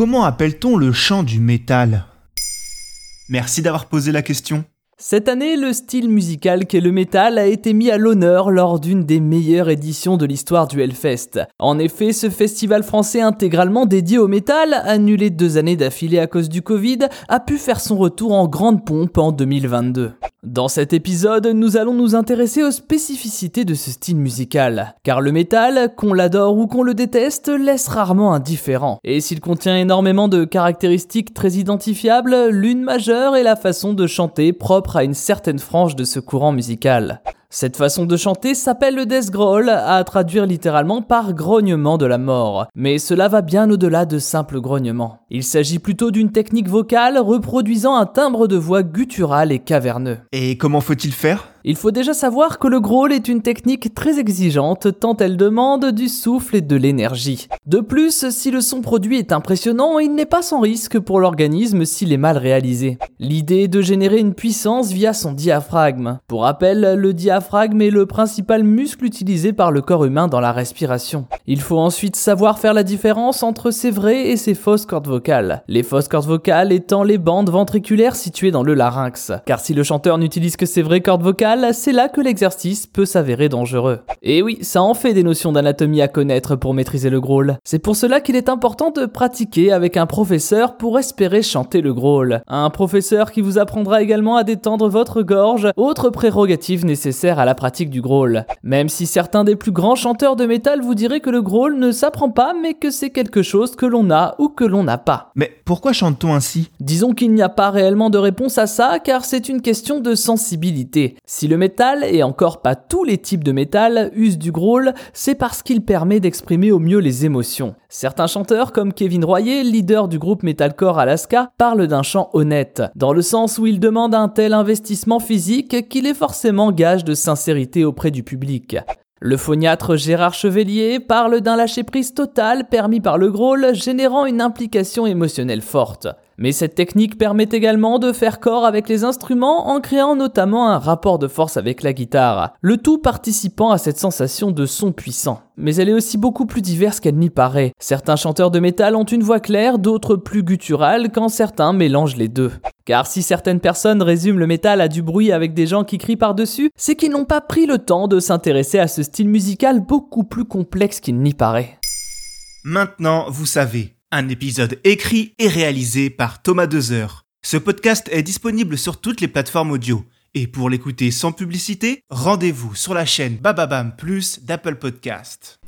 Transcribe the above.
comment appelle-t-on le chant du métal? Merci d'avoir posé la question. Cette année, le style musical qu'est le métal a été mis à l'honneur lors d'une des meilleures éditions de l'histoire du Hellfest. En effet, ce festival français intégralement dédié au métal, annulé deux années d'affilée à cause du Covid, a pu faire son retour en grande pompe en 2022. Dans cet épisode, nous allons nous intéresser aux spécificités de ce style musical, car le métal, qu'on l'adore ou qu'on le déteste, laisse rarement indifférent. Et s'il contient énormément de caractéristiques très identifiables, l'une majeure est la façon de chanter propre à une certaine frange de ce courant musical. Cette façon de chanter s'appelle le death growl, à traduire littéralement par grognement de la mort. Mais cela va bien au-delà de simples grognements. Il s'agit plutôt d'une technique vocale reproduisant un timbre de voix guttural et caverneux. Et comment faut-il faire? Il faut déjà savoir que le growl est une technique très exigeante tant elle demande du souffle et de l'énergie. De plus, si le son produit est impressionnant, il n'est pas sans risque pour l'organisme s'il est mal réalisé. L'idée est de générer une puissance via son diaphragme. Pour rappel, le diaphragme est le principal muscle utilisé par le corps humain dans la respiration. Il faut ensuite savoir faire la différence entre ses vraies et ses fausses cordes vocales. Les fausses cordes vocales étant les bandes ventriculaires situées dans le larynx. Car si le chanteur n'utilise que ses vraies cordes vocales, c'est là que l'exercice peut s'avérer dangereux. Et oui, ça en fait des notions d'anatomie à connaître pour maîtriser le growl. C'est pour cela qu'il est important de pratiquer avec un professeur pour espérer chanter le growl. Un professeur qui vous apprendra également à détendre votre gorge, autre prérogative nécessaire à la pratique du growl. Même si certains des plus grands chanteurs de métal vous diraient que le growl ne s'apprend pas mais que c'est quelque chose que l'on a ou que l'on n'a pas. Mais pourquoi chante-t-on ainsi? Disons qu'il n'y a pas réellement de réponse à ça car c'est une question de sensibilité. Si le métal, et encore pas tous les types de métal, use du growl, c'est parce qu'il permet d'exprimer au mieux les émotions. Certains chanteurs, comme Kevin Royer, leader du groupe metalcore Alaska, parlent d'un chant honnête, dans le sens où il demande un tel investissement physique qu'il est forcément gage de sincérité auprès du public. Le phoniatre Gérard Chevelier parle d'un lâcher-prise total permis par le growl, générant une implication émotionnelle forte. Mais cette technique permet également de faire corps avec les instruments en créant notamment un rapport de force avec la guitare, le tout participant à cette sensation de son puissant. Mais elle est aussi beaucoup plus diverse qu'elle n'y paraît. Certains chanteurs de métal ont une voix claire, d'autres plus gutturales, quand certains mélangent les deux. Car si certaines personnes résument le métal à du bruit avec des gens qui crient par-dessus, c'est qu'ils n'ont pas pris le temps de s'intéresser à ce style musical beaucoup plus complexe qu'il n'y paraît. Maintenant, vous savez. Un épisode écrit et réalisé par Thomas Dezer. Ce podcast est disponible sur toutes les plateformes audio. Et pour l'écouter sans publicité, rendez-vous sur la chaîne Bababam Plus d'Apple Podcast.